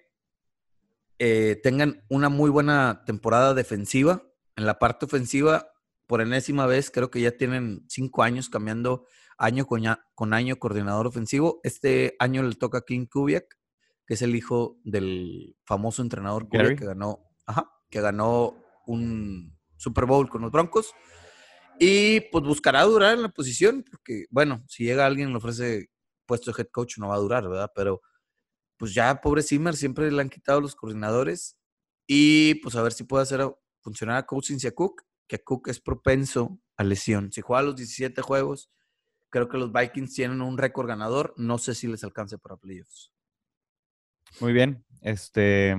eh, tengan una muy buena temporada defensiva. En la parte ofensiva, por enésima vez, creo que ya tienen cinco años cambiando año con, año coordinador ofensivo. Este año le toca a King Kubiak, que es el hijo del famoso entrenador que ganó, que ganó un Super Bowl con los Broncos. Y pues buscará durar en la posición, porque bueno, si llega alguien y le ofrece puesto de head coach, no va a durar, ¿verdad? Pero pues ya, pobre Zimmer, siempre le han quitado los coordinadores. Y pues a ver si puede hacer funcionar a Cousins y a Cook, que Cook es propenso a lesión. Si juega los 17 juegos, creo que los Vikings tienen un récord ganador. No sé si les alcance para playoffs. Muy bien. Este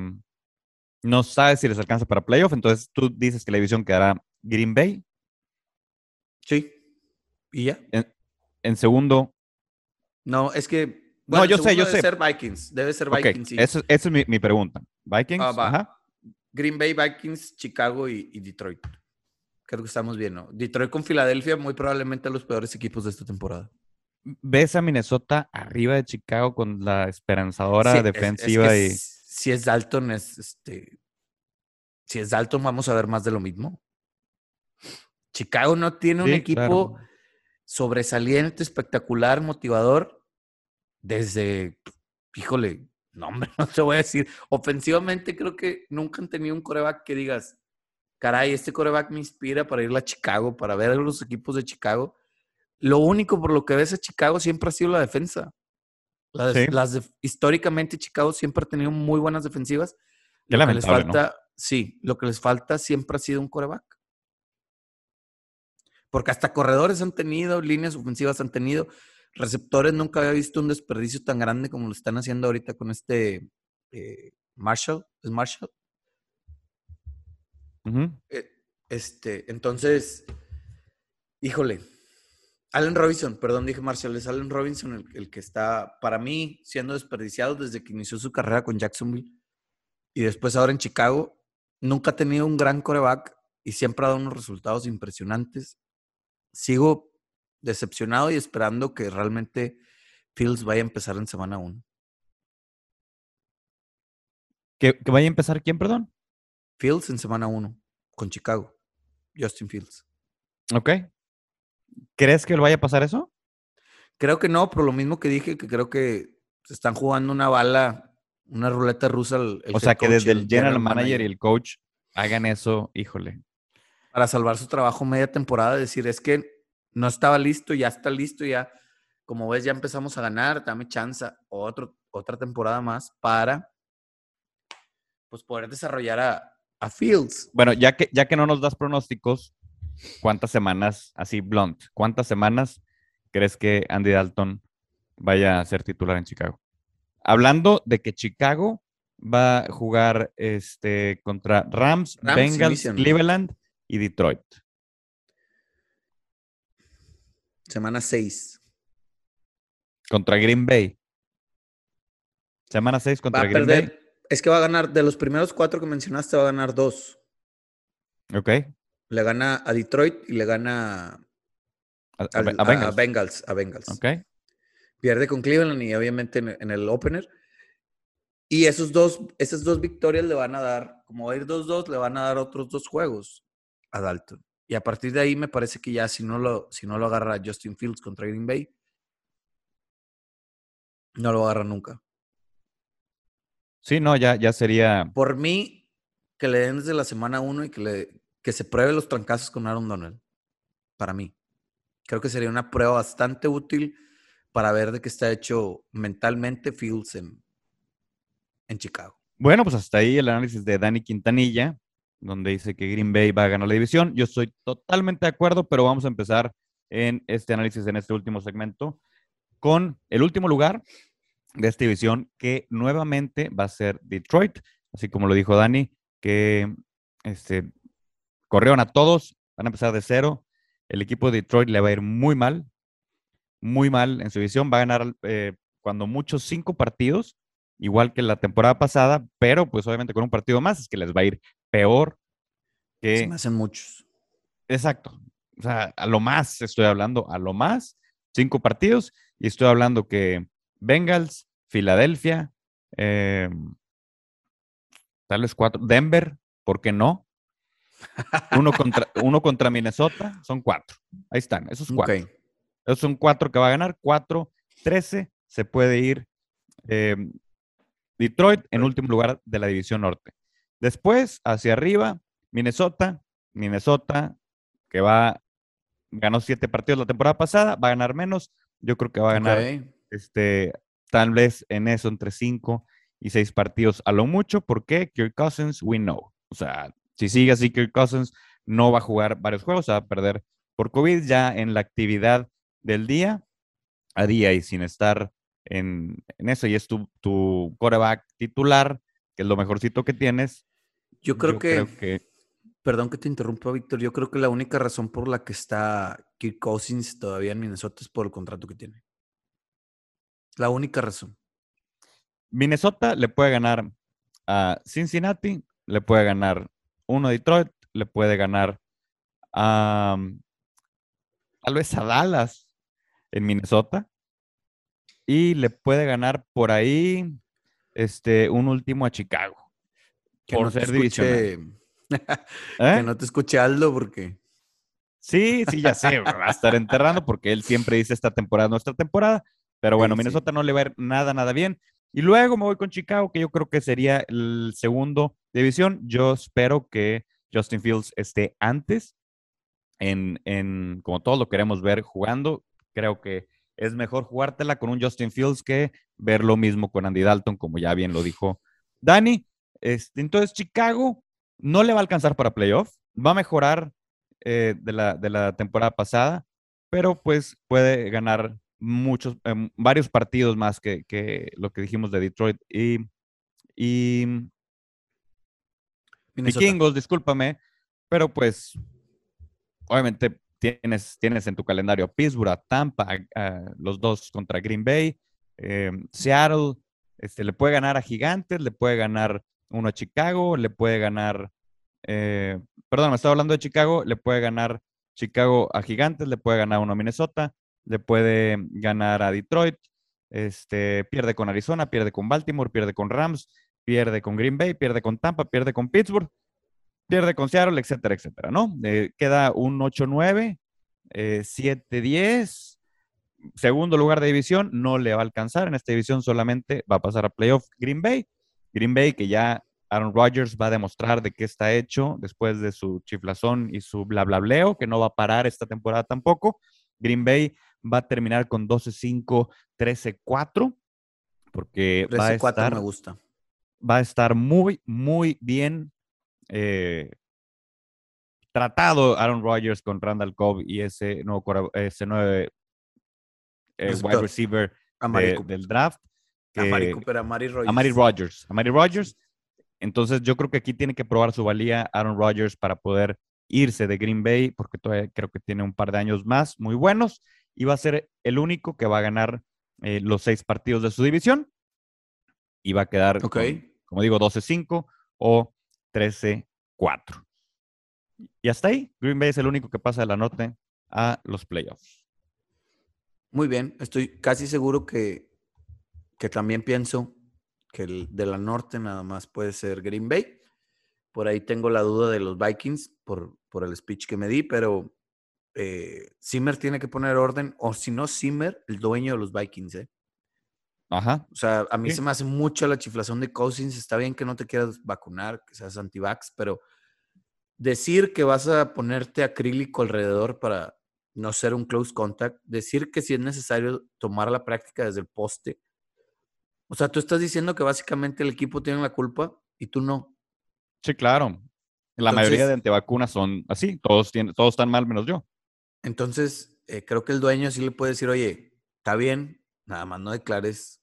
no sabes si les alcanza para playoff, entonces tú dices que la división quedará Green Bay, Sí. ¿Y ya? En, segundo. No, es que. no, yo sé, yo debe sé. ser Vikings. Debe ser Vikings. Sí. Esa es mi, pregunta. Vikings. Ah, Ajá. Green Bay, Vikings, Chicago y, Detroit. Creo que estamos bien, ¿no? Detroit con Filadelfia, muy probablemente los peores equipos de esta temporada. ¿Ves a Minnesota arriba de Chicago con la esperanzadora defensiva? y... Si es Dalton, es este. Si es Dalton, vamos a ver más de lo mismo. Chicago no tiene un equipo sobresaliente, espectacular, motivador, desde, híjole, no, hombre, no te voy a decir. Ofensivamente creo que nunca han tenido un coreback que digas, caray, este coreback me inspira para ir a Chicago, para ver a los equipos de Chicago. Lo único por lo que ves a Chicago siempre ha sido la defensa. Las, históricamente Chicago siempre ha tenido muy buenas defensivas. lo que les falta, sí, lo que les falta siempre ha sido un coreback. Porque hasta corredores han tenido, líneas ofensivas han tenido, receptores nunca había visto un desperdicio tan grande como lo están haciendo ahorita con este eh, Marshall. ¿Es Marshall? Eh, este, entonces, híjole, Allen Robinson, perdón, dije Marshall, es Allen Robinson el, el, que está, para mí, siendo desperdiciado desde que inició su carrera con Jacksonville y después ahora en Chicago. Nunca ha tenido un gran coreback y siempre ha dado unos resultados impresionantes sigo decepcionado y esperando que realmente Fields vaya a empezar en semana 1. ¿Que, vaya a empezar quién, perdón? Fields en semana 1 con Chicago. Justin Fields. Ok. ¿Crees que lo vaya a pasar eso? Creo que no, pero lo mismo que dije, que creo que se están jugando una bala, una ruleta rusa. o sea, que desde el general, manager y el coach hagan eso, híjole para salvar su trabajo media temporada, decir, es que no estaba listo, ya está listo, ya, como ves, ya empezamos a ganar, dame chance, otro, otra temporada más para, pues, poder desarrollar a, a Fields. Bueno, ya que, ya que no nos das pronósticos, ¿cuántas semanas, así blunt, cuántas semanas crees que Andy Dalton vaya a ser titular en Chicago? Hablando de que Chicago va a jugar este, contra Rams, Rams Bengals, Cleveland y Detroit. Semana 6. Contra Green Bay. Semana 6 contra Green Bay. Es que va a ganar, de los primeros cuatro que mencionaste, va a ganar dos. Ok. Le gana a Detroit y le gana a, Bengals. a, Bengals. Pierde con Cleveland y obviamente en, el opener. Y esos dos, esas dos victorias le van a dar, como va a ir 2-2, le van a dar otros dos juegos a Dalton. Y a partir de ahí me parece que ya si no lo, si no lo agarra Justin Fields contra Green Bay, no lo agarra nunca. Sí, no, ya, ya sería. Por mí, que le den desde la semana uno y que, le, que se pruebe los trancazos con Aaron Donald. Para mí. Creo que sería una prueba bastante útil para ver de qué está hecho mentalmente Fields en, en Chicago. Bueno, pues hasta ahí el análisis de Dani Quintanilla donde dice que Green Bay va a ganar la división. Yo estoy totalmente de acuerdo, pero vamos a empezar en este análisis, en este último segmento, con el último lugar de esta división, que nuevamente va a ser Detroit, así como lo dijo Dani, que este, corrieron a todos, van a empezar de cero. El equipo de Detroit le va a ir muy mal, muy mal en su división. Va a ganar eh, cuando muchos cinco partidos, igual que la temporada pasada, pero pues obviamente con un partido más es que les va a ir peor que... Se me hacen muchos. Exacto. O sea, a lo más estoy hablando, a lo más, cinco partidos, y estoy hablando que Bengals, Filadelfia, em, tal vez cuatro. Denver, ¿por qué no? Uno contra, uno contra Minnesota, son cuatro. Ahí están, esos cuatro. Esos son cuatro que va a ganar, cuatro, trece, se puede ir eh, Detroit en último lugar de la división norte. Después, hacia arriba, Minnesota, Minnesota, que va, ganó siete partidos la temporada pasada, va a ganar menos. Yo creo que va a ganar este, tal vez en eso entre cinco y seis partidos a lo mucho. ¿Por qué? Kirk Cousins, we know. O sea, si sigue así, Kirk Cousins no va a jugar varios juegos, va a perder por COVID ya en la actividad del día a día y sin estar en, eso. Y es tu, tu coreback titular, que es lo mejorcito que tienes. Yo creo, que, Perdón que te interrumpa, Víctor. Yo creo que la única razón por la que está Kirk Cousins todavía en Minnesota es por el contrato que tiene. La única razón. Minnesota le puede ganar a Cincinnati, le puede ganar uno a Detroit, le puede ganar a tal vez a Dallas en Minnesota y le puede ganar por ahí este un último a Chicago que por no ser escuche, ¿Eh? Que no te escuche Aldo porque Sí, sí, ya sé, va a estar enterrando porque él siempre dice esta temporada nuestra temporada, pero bueno, Minnesota no le va a ir nada, nada bien. Y luego me voy con Chicago, que yo creo que sería el segundo división. Yo espero que Justin Fields esté antes en, en, como todos lo queremos ver jugando. Creo que es mejor jugártela con un Justin Fields que ver lo mismo con Andy Dalton, como ya bien lo dijo Dani. Este, entonces, Chicago no le va a alcanzar para playoff, va a mejorar eh, de, la, de, la, temporada pasada, pero pues puede ganar muchos, em, varios partidos más que, que, lo que dijimos de Detroit y, y Vikingos, discúlpame, pero pues obviamente tienes, tienes en tu calendario a Pittsburgh, a Tampa, los dos contra Green Bay, em, Seattle, este, le puede ganar a Gigantes, le puede ganar uno a Chicago, le puede ganar, eh, perdón, me estaba hablando de Chicago, le puede ganar Chicago a Gigantes, le puede ganar uno a Minnesota, le puede ganar a Detroit, este, pierde con Arizona, pierde con Baltimore, pierde con Rams, pierde con Green Bay, pierde con Tampa, pierde con Pittsburgh, pierde con Seattle, etcétera, etcétera, ¿no? Eh, queda un 8-9, 7-10, eh, segundo lugar de división, no le va a alcanzar, en esta división solamente va a pasar a playoff Green Bay, Green Bay que ya Aaron Rodgers va a demostrar de qué está hecho después de su chiflazón y su bla bla bleo, que no va a parar esta temporada tampoco. Green Bay va a terminar con 12-5, 13-4, porque va a estar, me gusta. Va a estar muy, muy bien eh, tratado Aaron Rodgers con Randall Cobb y ese nuevo, ese nueve eh, wide receiver del draft. a Mari Cooper, a Mari Rodgers. A Mari Rodgers. Rodgers. Entonces yo creo que aquí tiene que probar su valía Aaron Rodgers para poder irse de Green Bay, porque todavía creo que tiene un par de años más muy buenos y va a ser el único que va a ganar eh, los seis partidos de su división y va a quedar, como digo, 12-5 o 13-4. Y hasta ahí, Green Bay es el único que pasa de la norte a los playoffs. Muy bien, estoy casi seguro que, que también pienso que el de la norte nada más puede ser Green Bay. Por ahí tengo la duda de los Vikings por, por el speech que me di, pero eh, Zimmer tiene que poner orden, o si no, Zimmer, el dueño de los Vikings, ¿eh? Ajá. O sea, a mí se me hace mucho la chiflación de Cousins. Está bien que no te quieras vacunar, que seas anti-vax, pero decir que vas a ponerte acrílico alrededor para no ser un close contact, decir que si es necesario tomar la práctica desde el poste. O sea, tú estás diciendo que básicamente el equipo tiene la culpa y tú no. Sí, claro. La mayoría de antivacunas son así, todos, tienen, todos están mal menos yo. Entonces, eh, creo que el dueño sí le puede decir, oye, está bien, nada más no declares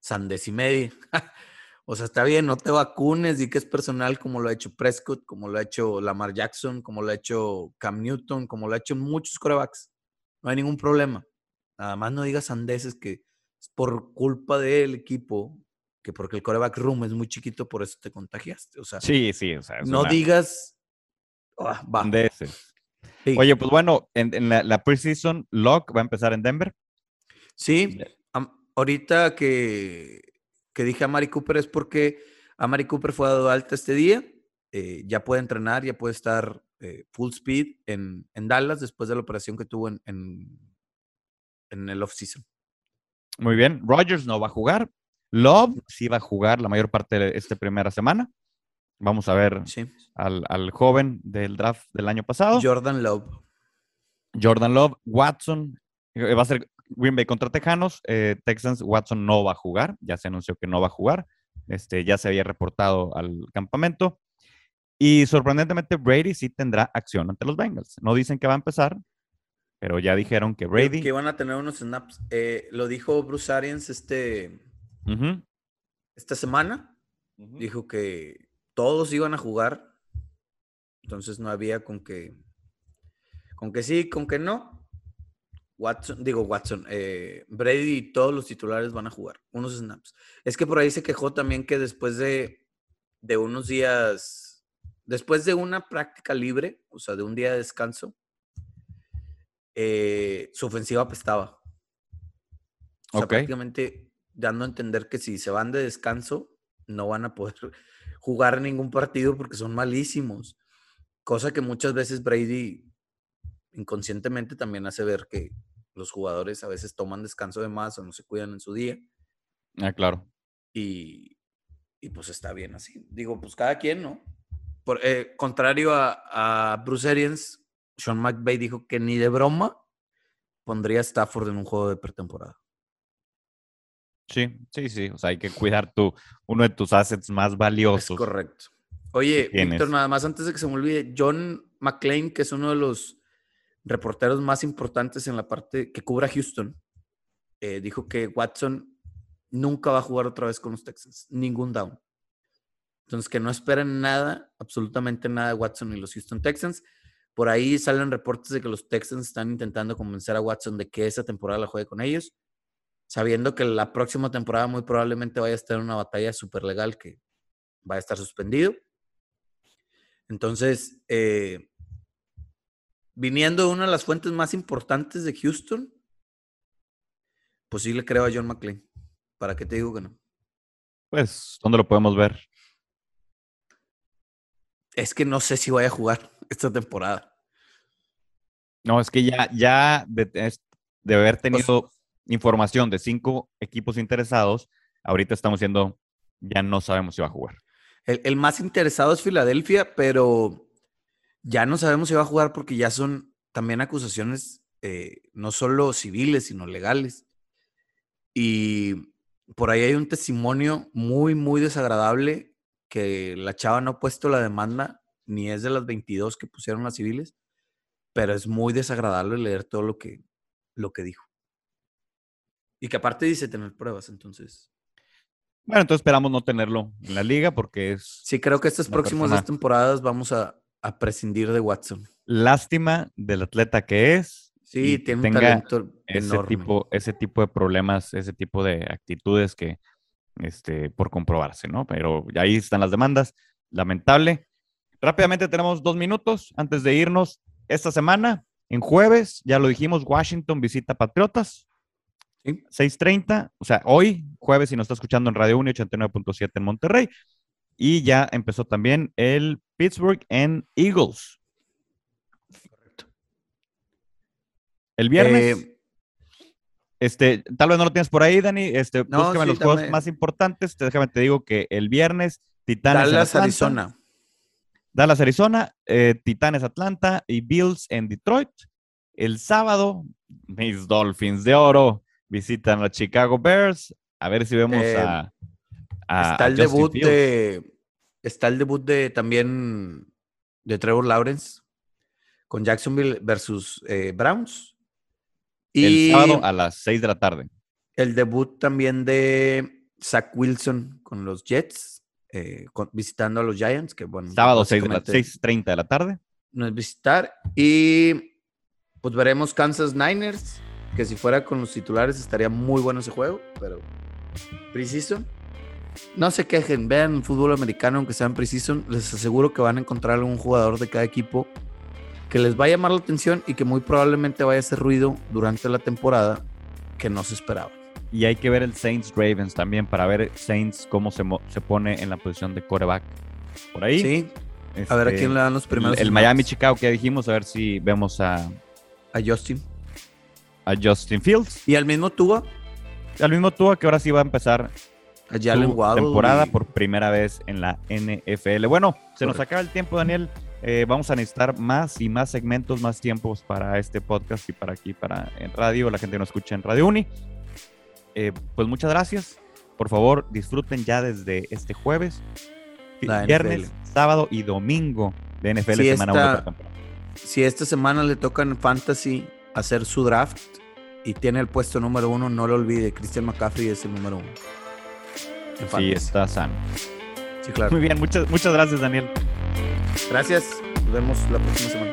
sandes y media. o sea, está bien, no te vacunes, di que es personal como lo ha hecho Prescott, como lo ha hecho Lamar Jackson, como lo ha hecho Cam Newton, como lo ha hecho muchos corebacks. No hay ningún problema. Nada más no digas sandeces que es por culpa del equipo, que porque el coreback room es muy chiquito, por eso te contagiaste. O sea, sí, sí, o sea, no digas sandeces. Oye, pues bueno, en, la, la, preseason, Locke va a empezar en Denver. Sí, ahorita que, que dije a Mari Cooper es porque Amari Cooper fue dado alta este día. eh, ya puede entrenar, ya puede estar eh, full speed en, en Dallas después de la operación que tuvo en, en, en el off-season. Muy bien. Rogers no va a jugar. Love sí va a jugar la mayor parte de esta primera semana. Vamos a ver Sí. al, al joven del draft del año pasado. Jordan Love. Jordan Love, Watson, eh, va a ser Green Bay contra Tejanos, eh, Texans, Watson no va a jugar, ya se anunció que no va a jugar, este, ya se había reportado al campamento. Y sorprendentemente Brady sí tendrá acción ante los Bengals. No dicen que va a empezar, pero ya dijeron que Brady... Que iban a tener unos snaps. Eh, lo dijo Bruce Arians este, esta semana. Dijo que todos iban a jugar. Entonces no había con que. Con que sí, con que no. Watson, digo Watson, eh, Brady y todos los titulares van a jugar unos snaps. Es que por ahí se quejó también que después de, de unos días, después de una práctica libre, o sea, de un día de descanso, eh, su ofensiva apestaba. O sea, Ok. prácticamente dando a entender que si se van de descanso, no van a poder jugar ningún partido porque son malísimos. Cosa que muchas veces Brady inconscientemente también hace ver que los jugadores a veces toman descanso de más o no se cuidan en su día Ah, claro. y, y pues está bien así. Digo, pues cada quien, ¿no? Por, eh, contrario a, a Bruce Arians, Sean McVay dijo que ni de broma pondría a Stafford en un juego de pretemporada. Sí, sí, sí. O sea, hay que cuidar tu, uno de tus assets más Es valiosos. correcto. Oye. Víctor, nada más antes de que se me olvide, John McClain, que es uno de los reporteros más importantes en la parte que cubra Houston, eh, dijo que Watson nunca va a jugar otra vez con los Texans, ningún down. Entonces, que no esperen nada, absolutamente nada de Watson y los Houston Texans. Por ahí salen reportes de que los Texans están intentando convencer a Watson de que esa temporada la juegue con ellos, sabiendo que la próxima temporada muy probablemente vaya a estar en una batalla súper legal que va a estar suspendido. Entonces, eh, viniendo de una de las fuentes más importantes de Houston, pues sí le creo a John McClain. ¿Para qué te digo que no? Pues, ¿dónde lo podemos ver? Es que no sé si voy a jugar esta temporada. No, es que ya, ya de, haber tenido información de cinco equipos interesados, ahorita estamos diciendo, ya no sabemos si va a jugar. El, el más interesado es Filadelfia, pero ya no sabemos si va a jugar porque ya son también acusaciones eh, no solo civiles, sino legales. Y por ahí hay un testimonio muy, muy desagradable que la chava no ha puesto la demanda, ni es de las 22 que pusieron las civiles, pero es muy desagradable leer todo lo que, lo que dijo. Y que aparte dice tener pruebas, entonces. Bueno, entonces esperamos no tenerlo en la liga porque es Sí, creo que estas próximas persona- dos temporadas vamos a, a prescindir de Watson. lástima del atleta que es. Sí, tiene un tenga talento ese enorme. tipo, ese tipo de problemas, ese tipo de actitudes que, este, por comprobarse, ¿no? Pero ahí están las demandas. Lamentable. Rápidamente tenemos dos minutos antes de irnos. Esta semana, en jueves, ya lo dijimos, Washington visita Patriotas. Sí. 6:30, o sea, hoy, jueves, si nos está escuchando en Radio 1 89.7 en Monterrey. Y ya empezó también el Pittsburgh en Eagles. El viernes. Eh, Este, tal vez no lo tienes por ahí, Dani. Este, No, búscame sí, los juegos dame. más importantes. Te- Déjame te digo que el viernes, Titanes. Dallas, Atlanta, Arizona. Dallas, Arizona, eh, Titanes, Atlanta y Bills en Detroit. El sábado, mis Dolphins de Oro visitan a Chicago Bears. A ver si vemos Eh, a, a- está el debut Fields. de. Está el debut de también de Trevor Lawrence con Jacksonville versus eh, Browns. el sábado a las 6 de la tarde. el debut también de Zach Wilson con los Jets, eh, con- visitando a los Giants, que bueno. Sábado 6 de la, básicamente 6.30 de la tarde. no es visitar. Y pues veremos Kansas Niners, que si fuera con los titulares estaría muy bueno ese juego, pero Precision. No se quejen, vean fútbol americano, aunque sean Precision, les aseguro que van a encontrar algún jugador de cada equipo que les va a llamar la atención y que muy probablemente vaya a hacer ruido durante la temporada que no se esperaba. Y hay que ver el Saints Ravens también para ver Saints cómo se, se pone en la posición de coreback. Por ahí. Sí. a ver a quién le dan los primeros. El, el Miami Chicago que ya dijimos, a ver si vemos a. A Justin. A Justin Fields. Y al mismo Tua. Al mismo Tua que ahora sí va a empezar a Jalen temporada por primera vez en la NFL. Bueno, se nos acaba el tiempo, Daniel. Eh, vamos a necesitar más y más segmentos, más tiempos para este podcast y para aquí, para en radio, la gente que nos escucha en Radio Uni. Eh, pues muchas gracias. Por favor, disfruten ya desde este jueves, viernes, sábado y domingo de NFL si semana esta, Si esta semana le toca en Fantasy hacer su draft y tiene el puesto número uno, no lo olvide. Christian McCaffrey es el número uno. Sí, está sano. Sí, claro. Muy bien, muchas, muchas gracias, Daniel. Gracias. Nos vemos la próxima semana.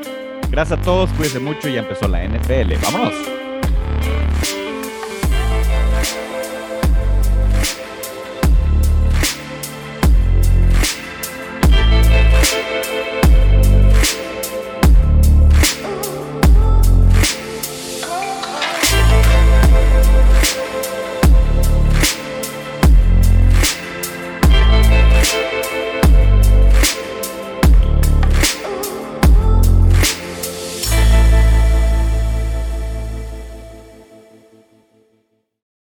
Gracias a todos, cuídense mucho. Ya empezó la NFL. ¡Vámonos!